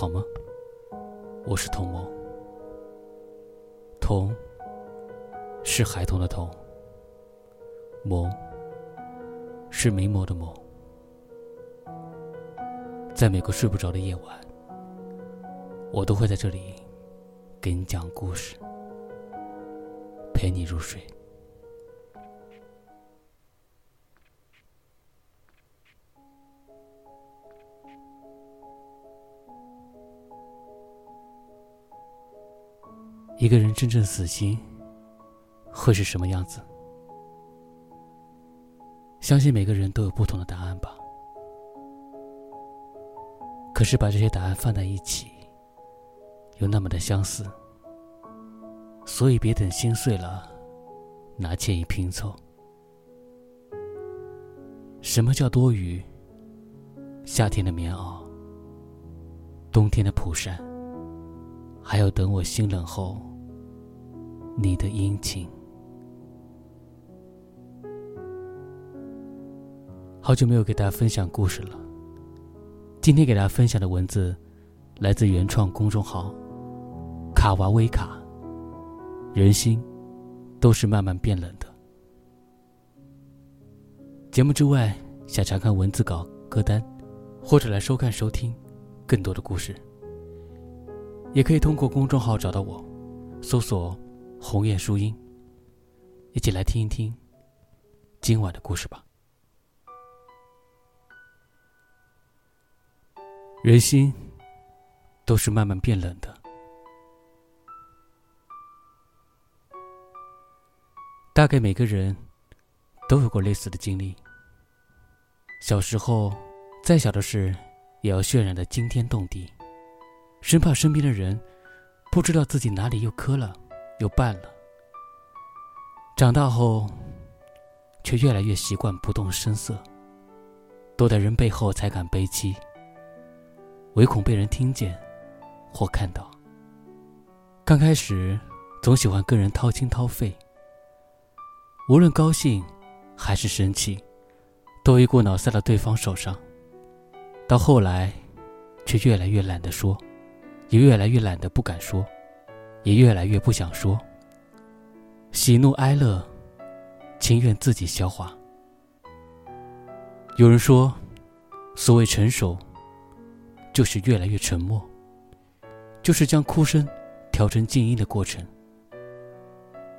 好吗？我是童萌。童是孩童的童，萌是明眸的眸。在每个睡不着的夜晚，我都会在这里给你讲故事，陪你入睡。一个人真正死心会是什么样子？相信每个人都有不同的答案吧。可是把这些答案放在一起，又那么的相似，所以别等心碎了，拿歉意拼凑。什么叫多余？夏天的棉袄，冬天的蒲扇，还有等我心冷后。你的殷勤。好久没有给大家分享故事了。今天给大家分享的文字，来自原创公众号“卡娃威卡”。人心，都是慢慢变冷的。节目之外，想查看文字稿、歌单，或者来收看、收听更多的故事，也可以通过公众号找到我，搜索。红叶书音，一起来听一听今晚的故事吧。人心都是慢慢变冷的，大概每个人都有过类似的经历。小时候，再小的事也要渲染的惊天动地，生怕身边的人不知道自己哪里又磕了。又办了。长大后，却越来越习惯不动声色，躲在人背后才敢悲戚，唯恐被人听见或看到。刚开始，总喜欢跟人掏心掏肺，无论高兴还是生气，都一股脑塞到对方手上。到后来，却越来越懒得说，也越来越懒得不敢说。也越来越不想说。喜怒哀乐，情愿自己消化。有人说，所谓成熟，就是越来越沉默，就是将哭声调成静音的过程。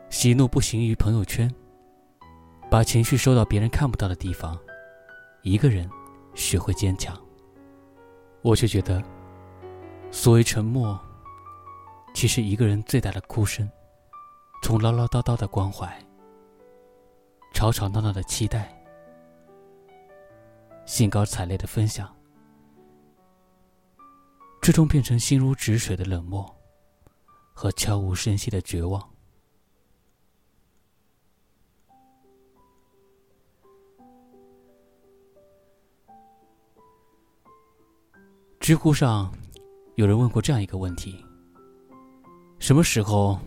喜怒不形于朋友圈，把情绪收到别人看不到的地方，一个人学会坚强。我却觉得，所谓沉默。其实，一个人最大的哭声，从唠唠叨叨的关怀、吵吵闹闹的期待、兴高采烈的分享，最终变成心如止水的冷漠和悄无声息的绝望。知乎上有人问过这样一个问题。什么时候，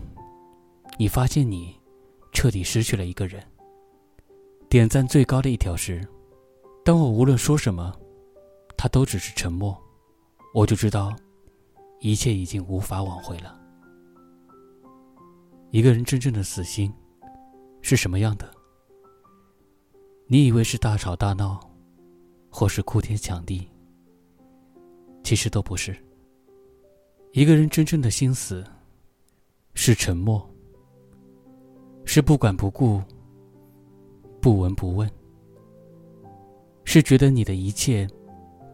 你发现你彻底失去了一个人？点赞最高的一条是：当我无论说什么，他都只是沉默，我就知道一切已经无法挽回了。一个人真正的死心是什么样的？你以为是大吵大闹，或是哭天抢地，其实都不是。一个人真正的心死。是沉默，是不管不顾、不闻不问，是觉得你的一切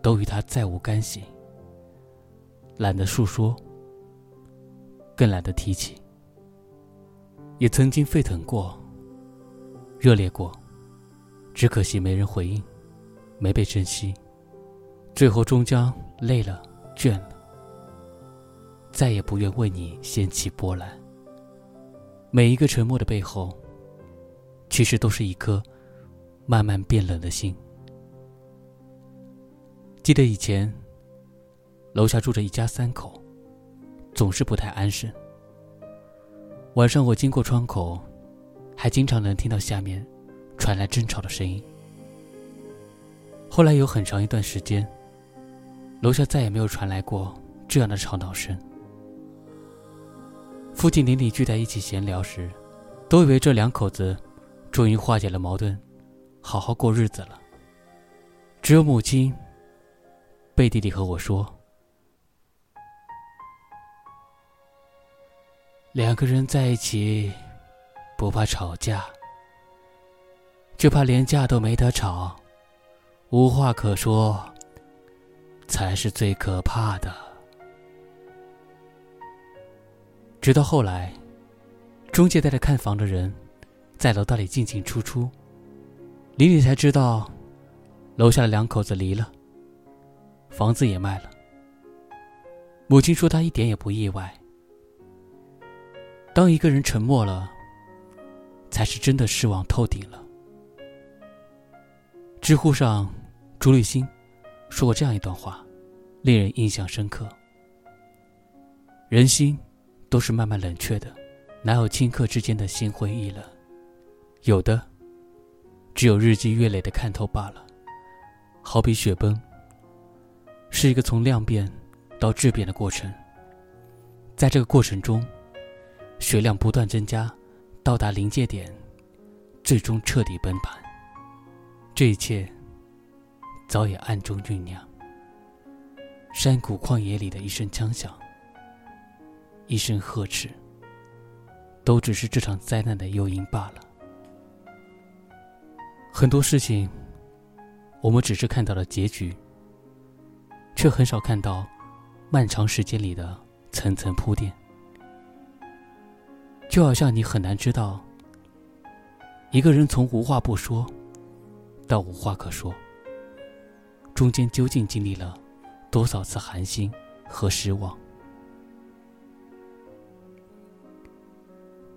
都与他再无干系，懒得诉说，更懒得提起。也曾经沸腾过、热烈过，只可惜没人回应，没被珍惜，最后终将累了、倦了。再也不愿为你掀起波澜。每一个沉默的背后，其实都是一颗慢慢变冷的心。记得以前，楼下住着一家三口，总是不太安生。晚上我经过窗口，还经常能听到下面传来争吵的声音。后来有很长一段时间，楼下再也没有传来过。这样的吵闹声。附近邻里聚在一起闲聊时，都以为这两口子终于化解了矛盾，好好过日子了。只有母亲背地里和我说：“两个人在一起，不怕吵架，就怕连架都没得吵，无话可说，才是最可怕的。”直到后来，中介带着看房的人在楼道里进进出出，李李才知道，楼下的两口子离了，房子也卖了。母亲说她一点也不意外。当一个人沉默了，才是真的失望透顶了。知乎上，朱立新说过这样一段话，令人印象深刻：人心。都是慢慢冷却的，哪有顷刻之间的心灰意冷？有的，只有日积月累的看透罢了。好比雪崩，是一个从量变到质变的过程。在这个过程中，雪量不断增加，到达临界点，最终彻底崩盘。这一切，早已暗中酝酿。山谷旷野里的一声枪响。一声呵斥，都只是这场灾难的诱因罢了。很多事情，我们只是看到了结局，却很少看到漫长时间里的层层铺垫。就好像你很难知道，一个人从无话不说到无话可说，中间究竟经历了多少次寒心和失望。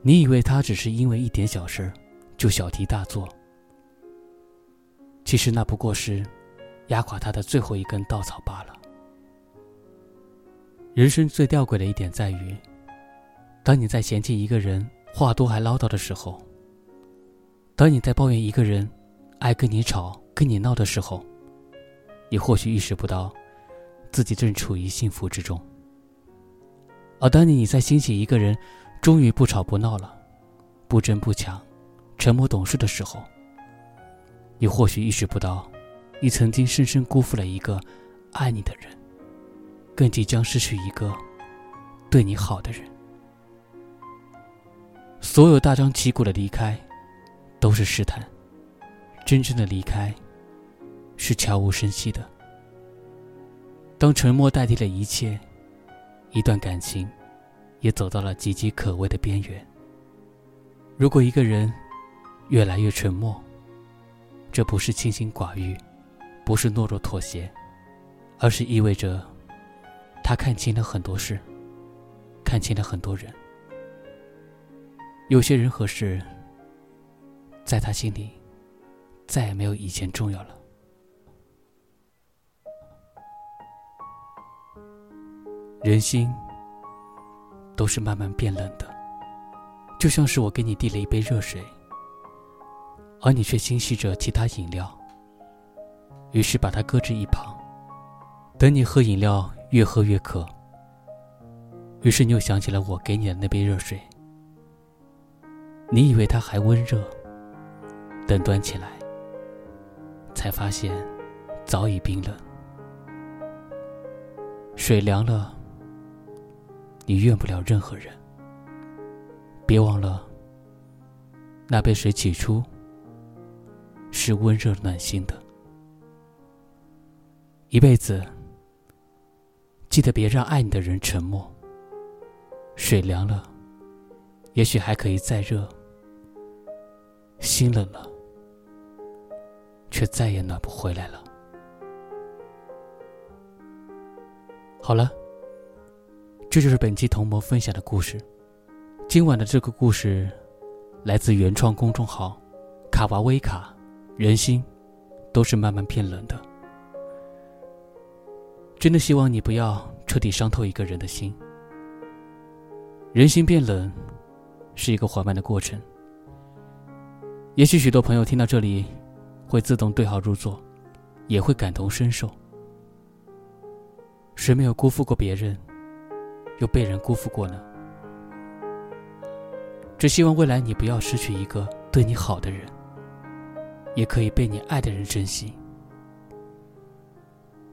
你以为他只是因为一点小事就小题大做，其实那不过是压垮他的最后一根稻草罢了。人生最吊诡的一点在于，当你在嫌弃一个人话多还唠叨的时候，当你在抱怨一个人爱跟你吵、跟你闹的时候，你或许意识不到自己正处于幸福之中；而当你你在欣喜一个人，终于不吵不闹了，不争不抢，沉默懂事的时候，你或许意识不到，你曾经深深辜负了一个爱你的人，更即将失去一个对你好的人。所有大张旗鼓的离开，都是试探；真正的离开，是悄无声息的。当沉默代替了一切，一段感情。也走到了岌岌可危的边缘。如果一个人越来越沉默，这不是清心寡欲，不是懦弱妥协，而是意味着他看清了很多事，看清了很多人。有些人和事，在他心里再也没有以前重要了。人心。都是慢慢变冷的，就像是我给你递了一杯热水，而你却心系着其他饮料，于是把它搁置一旁。等你喝饮料越喝越渴，于是你又想起了我给你的那杯热水，你以为它还温热，等端起来，才发现早已冰冷，水凉了。你怨不了任何人。别忘了，那杯水起初是温热暖心的。一辈子，记得别让爱你的人沉默。水凉了，也许还可以再热；心冷了，却再也暖不回来了。好了。这就是本期同谋分享的故事。今晚的这个故事来自原创公众号“卡娃威卡”。人心都是慢慢变冷的。真的希望你不要彻底伤透一个人的心。人心变冷是一个缓慢的过程。也许许多朋友听到这里会自动对号入座，也会感同身受。谁没有辜负过别人？又被人辜负过呢？只希望未来你不要失去一个对你好的人，也可以被你爱的人珍惜。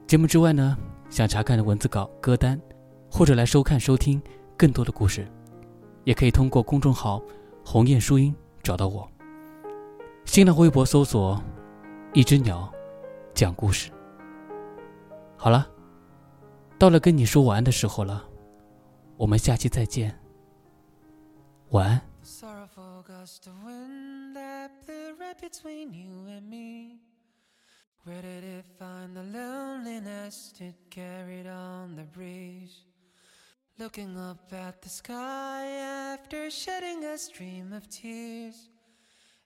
节目之外呢，想查看的文字稿、歌单，或者来收看、收听更多的故事，也可以通过公众号“鸿雁书音”找到我。新浪微博搜索“一只鸟讲故事”。好了，到了跟你说晚安的时候了，我们下期再见，晚安。The sorrowful gust of wind that blew right between you and me. Where did it find the loneliness it carried on the breeze? Looking up at the sky after shedding a stream of tears.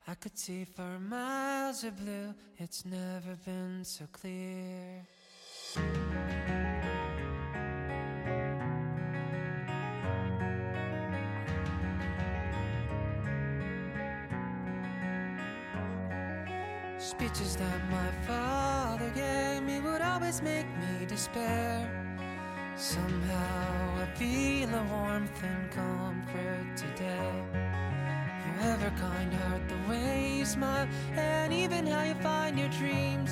I could see for miles of blue, it's never been so clear. Speeches that my father gave me would always make me despair. Somehow I feel a warmth and comfort today. Your ever kind heart, the way you smile, and even how you find your dreams.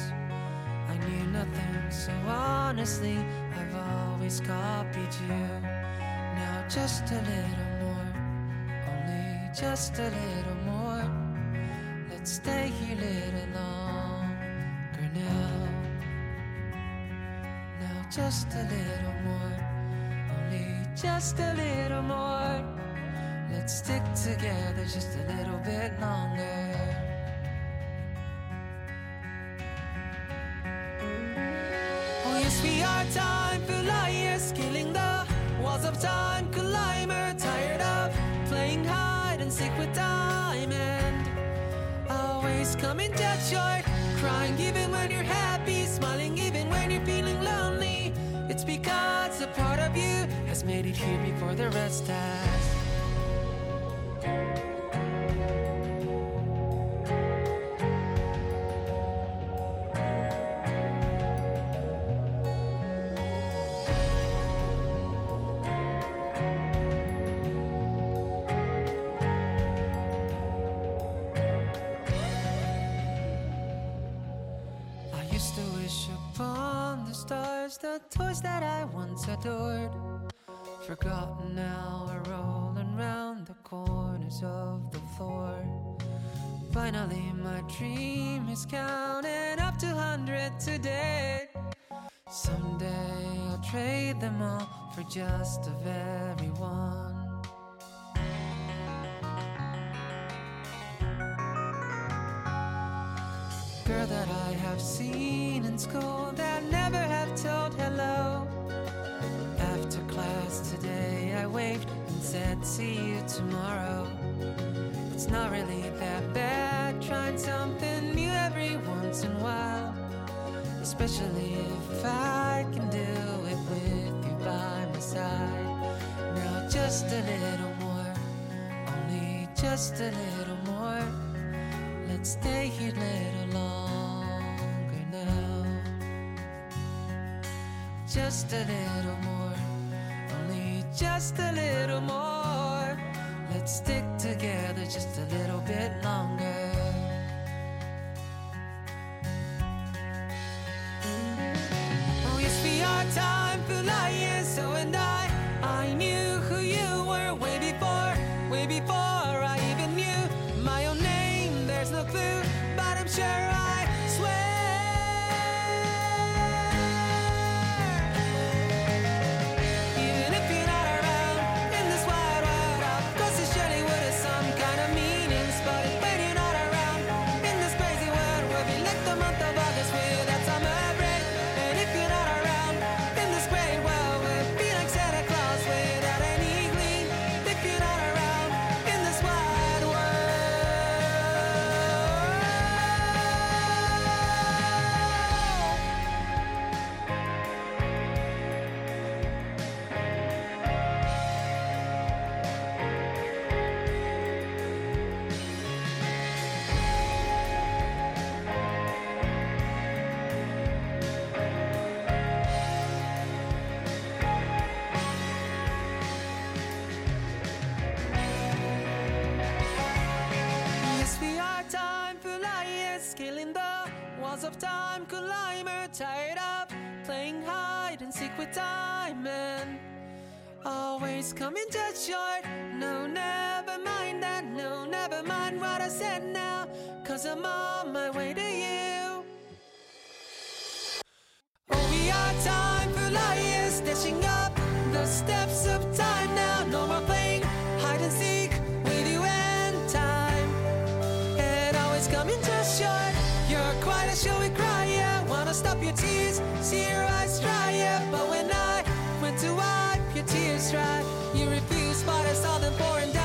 I knew nothing, so honestly, I've always copied you. Now just a little more, only just a little. Stay here a little longer now. Now just a little more, only just a little more. Let's stick together just a little bit longer. Oh yes, we are time Always coming dead short, crying even when you're happy, smiling even when you're feeling lonely. It's because a part of you has made it here before the rest has. To wish upon the stars, the toys that I once adored. Forgotten now are rolling round the corners of the floor. Finally, my dream is counting up to hundred today. Someday I'll trade them all for just a very Girl that I have seen in school that never have told hello. After class today, I waved and said, See you tomorrow. It's not really that bad trying something new every once in a while. Especially if I can do it with you by my side. Now, just a little more, only just a little more. Let's stay here a little longer Just a little more, only just a little more. Let's stick together just a little bit longer. Time climber tied up playing hide and seek with diamond. Always coming just short no never mind that no never mind what i said now cause i'm on my way to you. Oh we are time for liars dashing up the steps of time you refused but i saw them pouring down